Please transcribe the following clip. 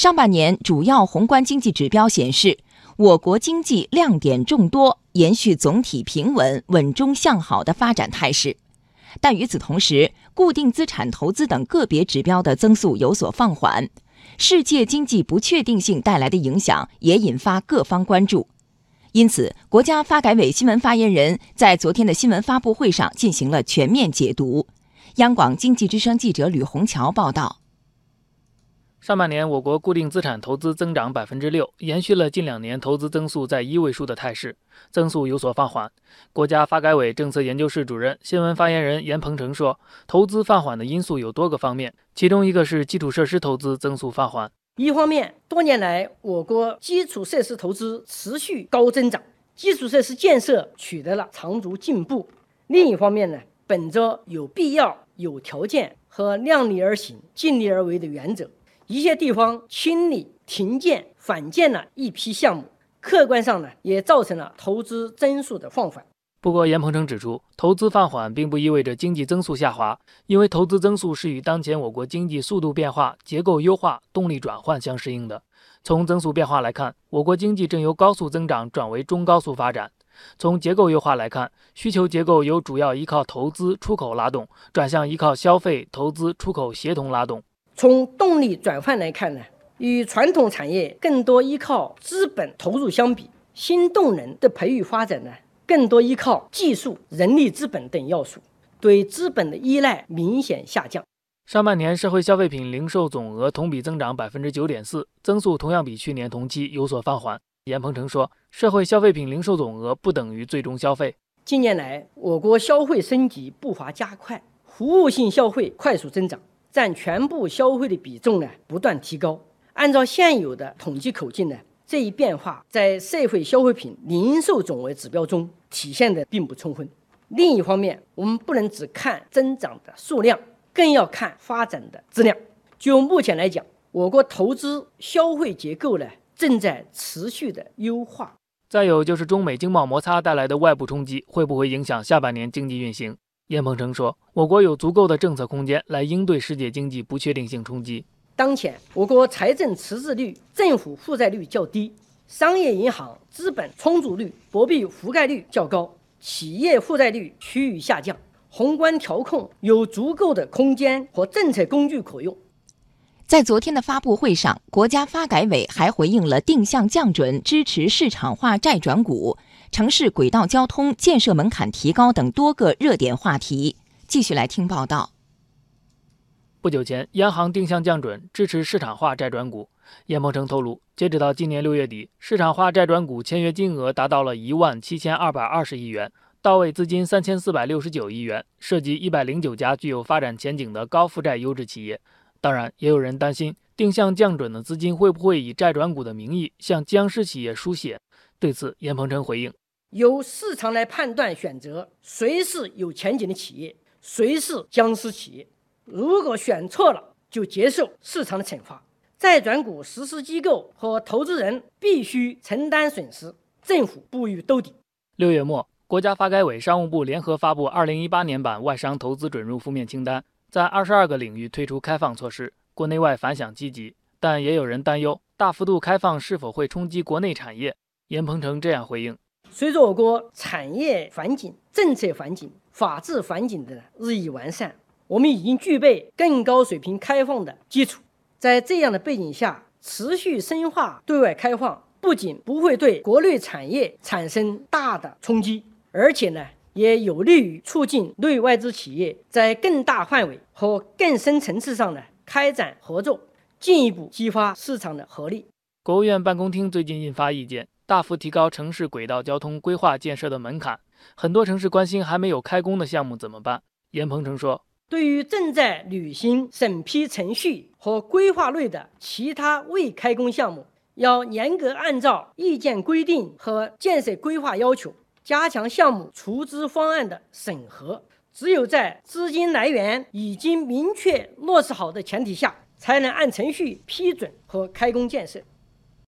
上半年主要宏观经济指标显示，我国经济亮点众多，延续总体平稳、稳中向好的发展态势。但与此同时，固定资产投资等个别指标的增速有所放缓，世界经济不确定性带来的影响也引发各方关注。因此，国家发改委新闻发言人在昨天的新闻发布会上进行了全面解读。央广经济之声记者吕红桥报道。上半年，我国固定资产投资增长百分之六，延续了近两年投资增速在一位数的态势，增速有所放缓。国家发改委政策研究室主任、新闻发言人严鹏程说，投资放缓的因素有多个方面，其中一个是基础设施投资增速放缓。一方面，多年来我国基础设施投资持续高增长，基础设施建设取得了长足进步；另一方面呢，本着有必要、有条件和量力而行、尽力而为的原则。一些地方清理、停建、反建了一批项目，客观上呢也造成了投资增速的放缓。不过，严鹏程指出，投资放缓并不意味着经济增速下滑，因为投资增速是与当前我国经济速度变化、结构优化、动力转换相适应的。从增速变化来看，我国经济正由高速增长转为中高速发展；从结构优化来看，需求结构由主要依靠投资、出口拉动，转向依靠消费、投资、出口协同拉动。从动力转换来看呢，与传统产业更多依靠资本投入相比，新动能的培育发展呢，更多依靠技术、人力资本等要素，对资本的依赖明显下降。上半年社会消费品零售总额同比增长百分之九点四，增速同样比去年同期有所放缓。严鹏程说，社会消费品零售总额不等于最终消费。近年来，我国消费升级步伐加快，服务性消费快速增长。占全部消费的比重呢不断提高。按照现有的统计口径呢，这一变化在社会消费品零售总额指标中体现的并不充分。另一方面，我们不能只看增长的数量，更要看发展的质量。就目前来讲，我国投资消费结构呢正在持续的优化。再有就是中美经贸摩擦带来的外部冲击，会不会影响下半年经济运行？叶鹏程说：“我国有足够的政策空间来应对世界经济不确定性冲击。当前，我国财政赤字率、政府负债率较低，商业银行资本充足率、货币覆盖率较高，企业负债率趋于下降，宏观调控有足够的空间和政策工具可用。”在昨天的发布会上，国家发改委还回应了定向降准支持市场化债转股。城市轨道交通建设门槛提高等多个热点话题，继续来听报道。不久前，央行定向降准支持市场化债转股。严鹏程透露，截止到今年六月底，市场化债转股签约金额达到了一万七千二百二十亿元，到位资金三千四百六十九亿元，涉及一百零九家具有发展前景的高负债优质企业。当然，也有人担心定向降准的资金会不会以债转股的名义向僵尸企业输血。对此，严鹏程回应。由市场来判断选择谁是有前景的企业，谁是僵尸企业。如果选错了，就接受市场的惩罚。债转股实施机构和投资人必须承担损失，政府不予兜底。六月末，国家发改委、商务部联合发布二零一八年版外商投资准入负面清单，在二十二个领域推出开放措施，国内外反响积极。但也有人担忧，大幅度开放是否会冲击国内产业？严鹏程这样回应。随着我国产业环境、政策环境、法治环境的日益完善，我们已经具备更高水平开放的基础。在这样的背景下，持续深化对外开放，不仅不会对国内产业产生大的冲击，而且呢，也有利于促进内外资企业在更大范围和更深层次上呢开展合作，进一步激发市场的活力。国务院办公厅最近印发意见。大幅提高城市轨道交通规划建设的门槛，很多城市关心还没有开工的项目怎么办？严鹏程说：“对于正在履行审批程序和规划内的其他未开工项目，要严格按照意见规定和建设规划要求，加强项目出资方案的审核。只有在资金来源已经明确落实好的前提下，才能按程序批准和开工建设。”